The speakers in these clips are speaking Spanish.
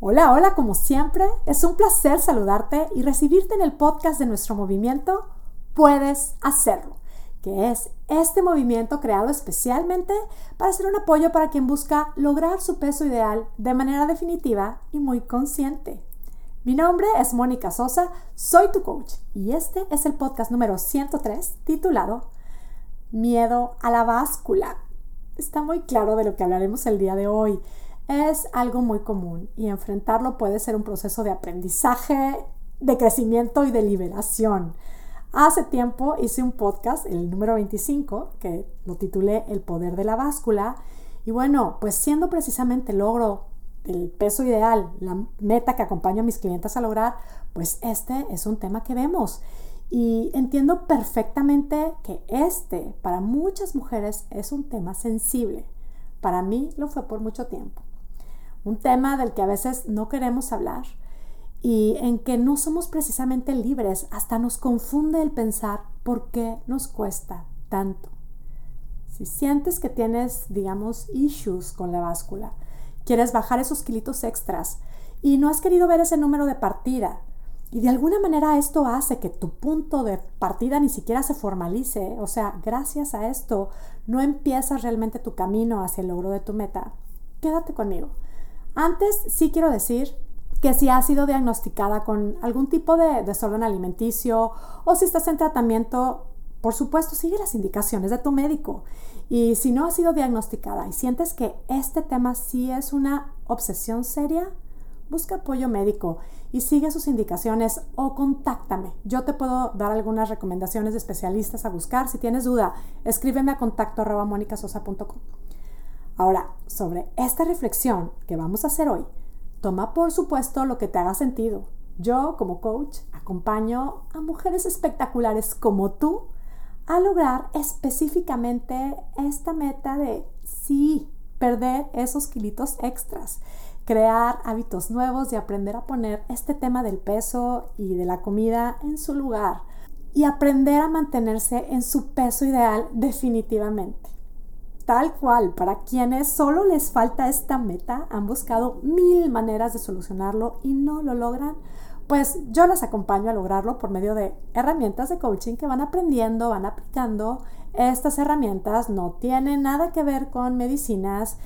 Hola, hola, como siempre, es un placer saludarte y recibirte en el podcast de nuestro movimiento Puedes Hacerlo, que es este movimiento creado especialmente para ser un apoyo para quien busca lograr su peso ideal de manera definitiva y muy consciente. Mi nombre es Mónica Sosa, soy tu coach y este es el podcast número 103 titulado Miedo a la báscula. Está muy claro de lo que hablaremos el día de hoy es algo muy común y enfrentarlo puede ser un proceso de aprendizaje, de crecimiento y de liberación. Hace tiempo hice un podcast, el número 25, que lo titulé El poder de la báscula. Y bueno, pues siendo precisamente el logro el peso ideal, la meta que acompaño a mis clientes a lograr, pues este es un tema que vemos. Y entiendo perfectamente que este para muchas mujeres es un tema sensible. Para mí lo fue por mucho tiempo un tema del que a veces no queremos hablar y en que no somos precisamente libres, hasta nos confunde el pensar por qué nos cuesta tanto. Si sientes que tienes, digamos, issues con la báscula, quieres bajar esos kilitos extras y no has querido ver ese número de partida, y de alguna manera esto hace que tu punto de partida ni siquiera se formalice, o sea, gracias a esto no empiezas realmente tu camino hacia el logro de tu meta. Quédate conmigo. Antes sí quiero decir que si has sido diagnosticada con algún tipo de desorden alimenticio o si estás en tratamiento, por supuesto sigue las indicaciones de tu médico. Y si no has sido diagnosticada y sientes que este tema sí es una obsesión seria, busca apoyo médico y sigue sus indicaciones o contáctame. Yo te puedo dar algunas recomendaciones de especialistas a buscar. Si tienes duda, escríbeme a contacto Ahora, sobre esta reflexión que vamos a hacer hoy, toma por supuesto lo que te haga sentido. Yo, como coach, acompaño a mujeres espectaculares como tú a lograr específicamente esta meta de sí, perder esos kilitos extras, crear hábitos nuevos y aprender a poner este tema del peso y de la comida en su lugar y aprender a mantenerse en su peso ideal definitivamente. Tal cual, para quienes solo les falta esta meta, han buscado mil maneras de solucionarlo y no lo logran, pues yo las acompaño a lograrlo por medio de herramientas de coaching que van aprendiendo, van aplicando. Estas herramientas no tienen nada que ver con medicinas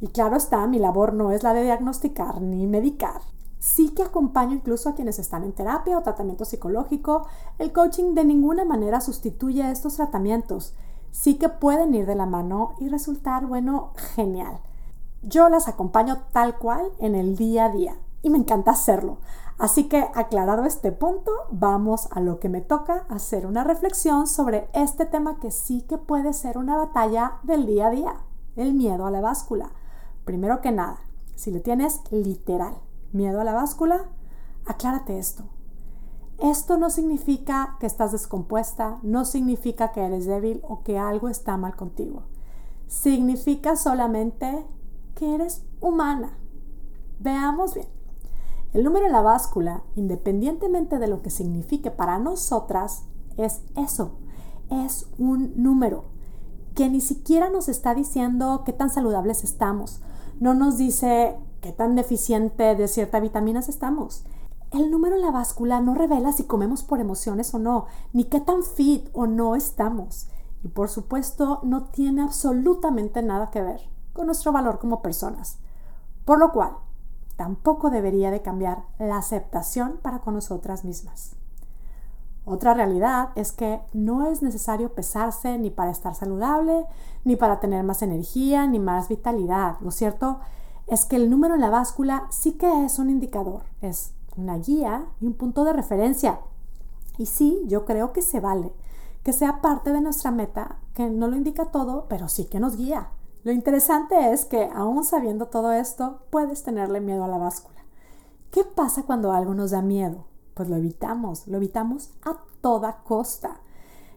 y claro está, mi labor no es la de diagnosticar ni medicar. Sí que acompaño incluso a quienes están en terapia o tratamiento psicológico. El coaching de ninguna manera sustituye estos tratamientos sí que pueden ir de la mano y resultar, bueno, genial. Yo las acompaño tal cual en el día a día y me encanta hacerlo. Así que aclarado este punto, vamos a lo que me toca, hacer una reflexión sobre este tema que sí que puede ser una batalla del día a día, el miedo a la báscula. Primero que nada, si le tienes literal miedo a la báscula, aclárate esto. Esto no significa que estás descompuesta, no significa que eres débil o que algo está mal contigo. Significa solamente que eres humana. Veamos bien. El número en la báscula, independientemente de lo que signifique para nosotras, es eso. Es un número que ni siquiera nos está diciendo qué tan saludables estamos. No nos dice qué tan deficiente de ciertas vitaminas estamos. El número en la báscula no revela si comemos por emociones o no, ni qué tan fit o no estamos. Y por supuesto no tiene absolutamente nada que ver con nuestro valor como personas. Por lo cual, tampoco debería de cambiar la aceptación para con nosotras mismas. Otra realidad es que no es necesario pesarse ni para estar saludable, ni para tener más energía, ni más vitalidad. Lo cierto es que el número en la báscula sí que es un indicador, es una guía y un punto de referencia. Y sí, yo creo que se vale, que sea parte de nuestra meta, que no lo indica todo, pero sí que nos guía. Lo interesante es que aún sabiendo todo esto, puedes tenerle miedo a la báscula. ¿Qué pasa cuando algo nos da miedo? Pues lo evitamos, lo evitamos a toda costa.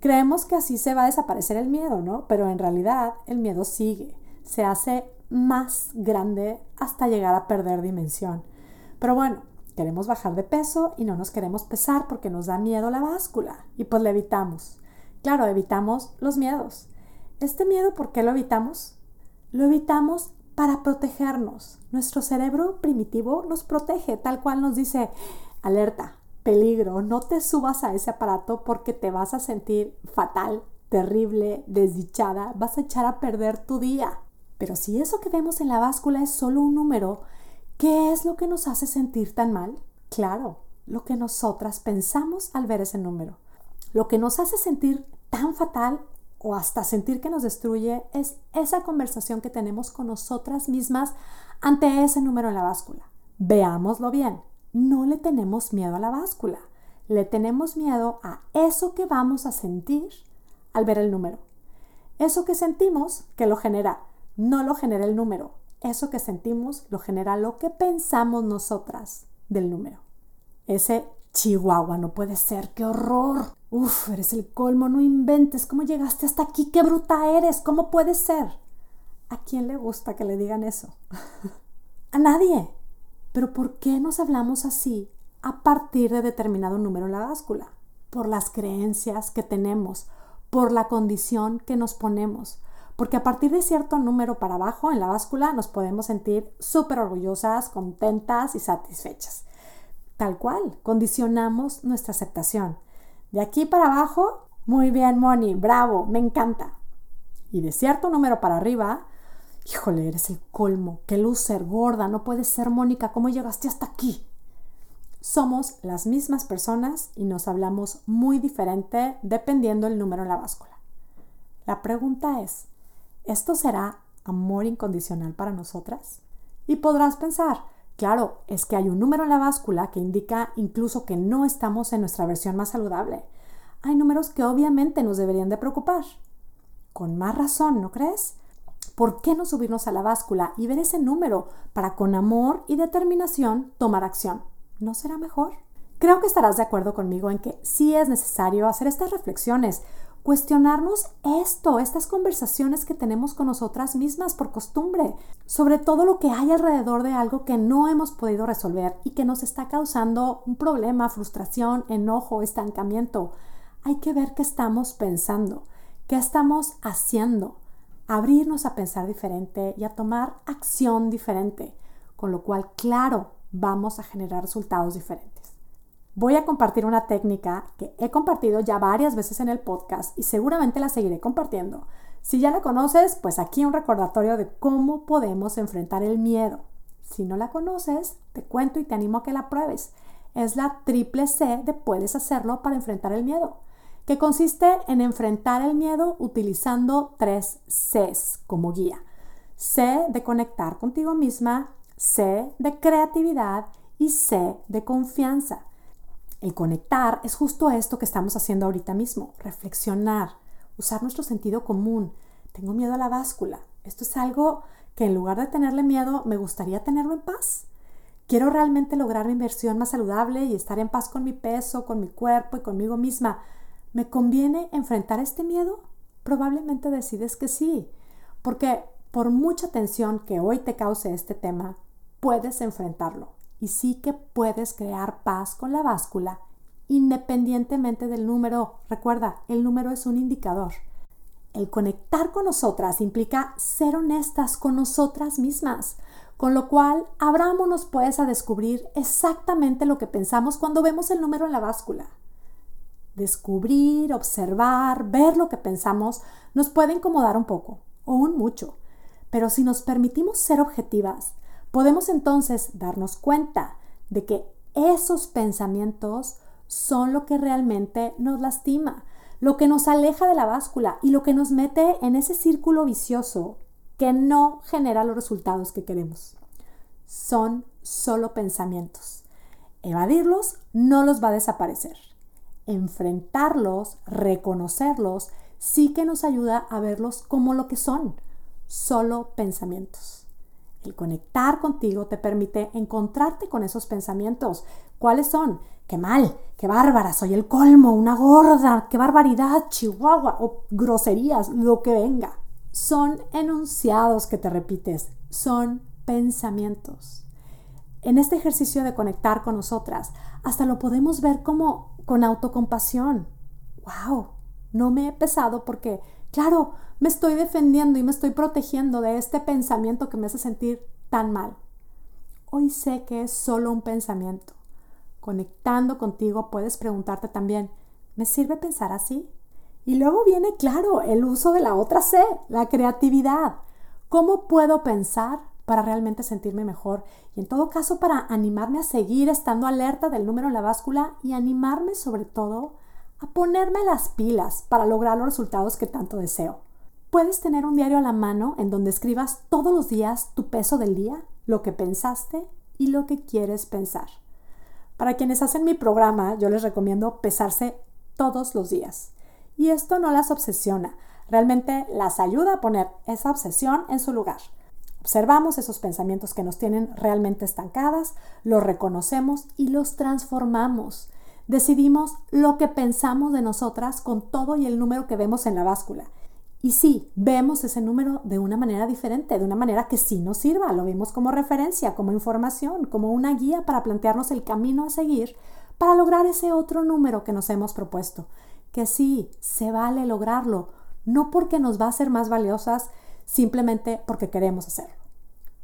Creemos que así se va a desaparecer el miedo, ¿no? Pero en realidad el miedo sigue, se hace más grande hasta llegar a perder dimensión. Pero bueno, Queremos bajar de peso y no nos queremos pesar porque nos da miedo la báscula y pues le evitamos. Claro, evitamos los miedos. ¿Este miedo por qué lo evitamos? Lo evitamos para protegernos. Nuestro cerebro primitivo nos protege, tal cual nos dice, alerta, peligro, no te subas a ese aparato porque te vas a sentir fatal, terrible, desdichada, vas a echar a perder tu día. Pero si eso que vemos en la báscula es solo un número, ¿qué es lo que nos hace sentir tan mal? Claro, lo que nosotras pensamos al ver ese número. Lo que nos hace sentir tan fatal o hasta sentir que nos destruye es esa conversación que tenemos con nosotras mismas ante ese número en la báscula. Veámoslo bien, no le tenemos miedo a la báscula, le tenemos miedo a eso que vamos a sentir al ver el número. Eso que sentimos que lo genera, no lo genera el número. Eso que sentimos lo genera lo que pensamos nosotras del número. Ese Chihuahua, no puede ser, qué horror. Uf, eres el colmo, no inventes. ¿Cómo llegaste hasta aquí? ¡Qué bruta eres! ¿Cómo puede ser? ¿A quién le gusta que le digan eso? a nadie. Pero ¿por qué nos hablamos así a partir de determinado número en la báscula? Por las creencias que tenemos, por la condición que nos ponemos. Porque a partir de cierto número para abajo en la báscula nos podemos sentir súper orgullosas, contentas y satisfechas. Tal cual, condicionamos nuestra aceptación. De aquí para abajo, muy bien, Moni, bravo, me encanta. Y de cierto número para arriba, híjole, eres el colmo, qué ser gorda, no puedes ser Mónica, ¿cómo llegaste hasta aquí? Somos las mismas personas y nos hablamos muy diferente dependiendo el número en la báscula. La pregunta es, ¿esto será amor incondicional para nosotras? Y podrás pensar, Claro, es que hay un número en la báscula que indica incluso que no estamos en nuestra versión más saludable. Hay números que obviamente nos deberían de preocupar. Con más razón, ¿no crees? ¿Por qué no subirnos a la báscula y ver ese número para con amor y determinación tomar acción? ¿No será mejor? Creo que estarás de acuerdo conmigo en que sí es necesario hacer estas reflexiones, cuestionarnos esto, estas conversaciones que tenemos con nosotras mismas por costumbre, sobre todo lo que hay alrededor de algo que no hemos podido resolver y que nos está causando un problema, frustración, enojo, estancamiento. Hay que ver qué estamos pensando, qué estamos haciendo, abrirnos a pensar diferente y a tomar acción diferente, con lo cual, claro, vamos a generar resultados diferentes voy a compartir una técnica que he compartido ya varias veces en el podcast y seguramente la seguiré compartiendo. Si ya la conoces, pues aquí un recordatorio de cómo podemos enfrentar el miedo. Si no la conoces, te cuento y te animo a que la pruebes. Es la triple C de puedes hacerlo para enfrentar el miedo, que consiste en enfrentar el miedo utilizando tres Cs como guía. C de conectar contigo misma, C de creatividad y C de confianza. El conectar es justo esto que estamos haciendo ahorita mismo, reflexionar, usar nuestro sentido común. Tengo miedo a la báscula. Esto es algo que en lugar de tenerle miedo, me gustaría tenerlo en paz. Quiero realmente lograr mi inversión más saludable y estar en paz con mi peso, con mi cuerpo y conmigo misma. ¿Me conviene enfrentar este miedo? Probablemente decides que sí, porque por mucha tensión que hoy te cause este tema, puedes enfrentarlo y sí que puedes crear paz con la báscula independientemente del número. Recuerda, el número es un indicador. El conectar con nosotras implica ser honestas con nosotras mismas, con lo cual abrámonos pues a descubrir exactamente lo que pensamos cuando vemos el número en la báscula. Descubrir, observar, ver lo que pensamos nos puede incomodar un poco o un mucho, pero si nos permitimos ser objetivas, Podemos entonces darnos cuenta de que esos pensamientos son lo que realmente nos lastima, lo que nos aleja de la báscula y lo que nos mete en ese círculo vicioso que no genera los resultados que queremos. Son solo pensamientos. Evadirlos no los va a desaparecer. Enfrentarlos, reconocerlos, sí que nos ayuda a verlos como lo que son, solo pensamientos. El conectar contigo te permite encontrarte con esos pensamientos. ¿Cuáles son? ¡Qué mal! ¡Qué bárbara! Soy el colmo, una gorda, qué barbaridad, chihuahua o groserías, lo que venga. Son enunciados que te repites, son pensamientos. En este ejercicio de conectar con nosotras, hasta lo podemos ver como con autocompasión. ¡Wow! No me he pesado porque Claro, me estoy defendiendo y me estoy protegiendo de este pensamiento que me hace sentir tan mal. Hoy sé que es solo un pensamiento. Conectando contigo puedes preguntarte también, ¿me sirve pensar así? Y luego viene, claro, el uso de la otra C, la creatividad. ¿Cómo puedo pensar para realmente sentirme mejor? Y en todo caso, para animarme a seguir estando alerta del número en la báscula y animarme sobre todo a ponerme las pilas para lograr los resultados que tanto deseo. Puedes tener un diario a la mano en donde escribas todos los días tu peso del día, lo que pensaste y lo que quieres pensar. Para quienes hacen mi programa, yo les recomiendo pesarse todos los días. Y esto no las obsesiona, realmente las ayuda a poner esa obsesión en su lugar. Observamos esos pensamientos que nos tienen realmente estancadas, los reconocemos y los transformamos. Decidimos lo que pensamos de nosotras con todo y el número que vemos en la báscula. Y sí, vemos ese número de una manera diferente, de una manera que sí nos sirva, lo vemos como referencia, como información, como una guía para plantearnos el camino a seguir para lograr ese otro número que nos hemos propuesto. Que sí, se vale lograrlo, no porque nos va a hacer más valiosas, simplemente porque queremos hacerlo.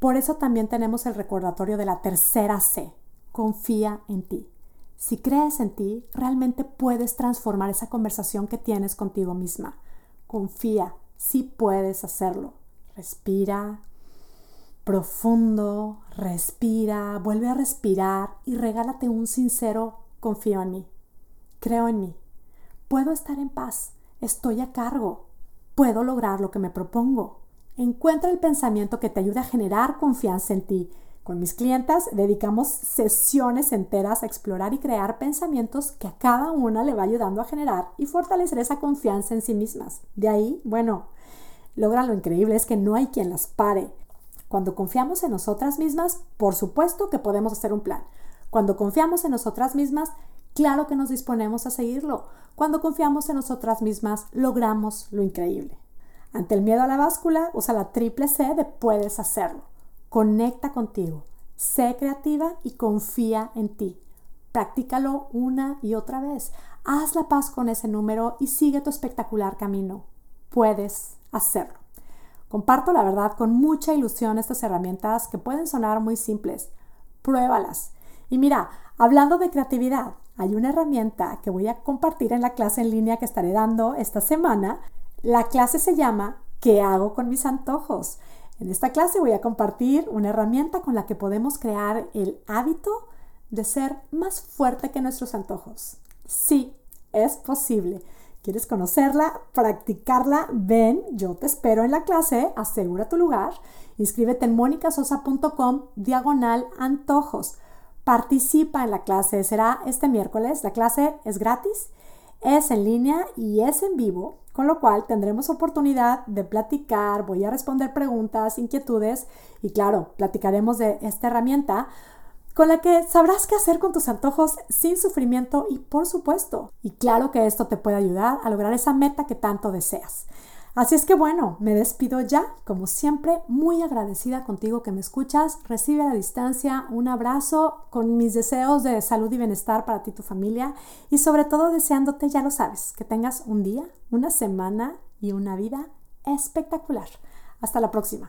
Por eso también tenemos el recordatorio de la tercera C, confía en ti. Si crees en ti, realmente puedes transformar esa conversación que tienes contigo misma. Confía, sí puedes hacerlo. Respira profundo, respira, vuelve a respirar y regálate un sincero confío en mí. Creo en mí. Puedo estar en paz. Estoy a cargo. Puedo lograr lo que me propongo. Encuentra el pensamiento que te ayude a generar confianza en ti con mis clientas dedicamos sesiones enteras a explorar y crear pensamientos que a cada una le va ayudando a generar y fortalecer esa confianza en sí mismas. De ahí, bueno, logran lo increíble es que no hay quien las pare. Cuando confiamos en nosotras mismas, por supuesto que podemos hacer un plan. Cuando confiamos en nosotras mismas, claro que nos disponemos a seguirlo. Cuando confiamos en nosotras mismas, logramos lo increíble. Ante el miedo a la báscula, usa la triple C de puedes hacerlo. Conecta contigo, sé creativa y confía en ti. Practícalo una y otra vez. Haz la paz con ese número y sigue tu espectacular camino. Puedes hacerlo. Comparto la verdad con mucha ilusión estas herramientas que pueden sonar muy simples. Pruébalas. Y mira, hablando de creatividad, hay una herramienta que voy a compartir en la clase en línea que estaré dando esta semana. La clase se llama ¿Qué hago con mis antojos? En esta clase voy a compartir una herramienta con la que podemos crear el hábito de ser más fuerte que nuestros antojos. Sí, es posible. ¿Quieres conocerla? ¿Practicarla? Ven, yo te espero en la clase, asegura tu lugar, inscríbete en monicasosa.com diagonal antojos. Participa en la clase, será este miércoles, la clase es gratis, es en línea y es en vivo con lo cual tendremos oportunidad de platicar, voy a responder preguntas, inquietudes y claro, platicaremos de esta herramienta con la que sabrás qué hacer con tus antojos sin sufrimiento y por supuesto, y claro que esto te puede ayudar a lograr esa meta que tanto deseas. Así es que bueno, me despido ya, como siempre, muy agradecida contigo que me escuchas. Recibe a la distancia un abrazo con mis deseos de salud y bienestar para ti y tu familia y sobre todo deseándote, ya lo sabes, que tengas un día, una semana y una vida espectacular. Hasta la próxima.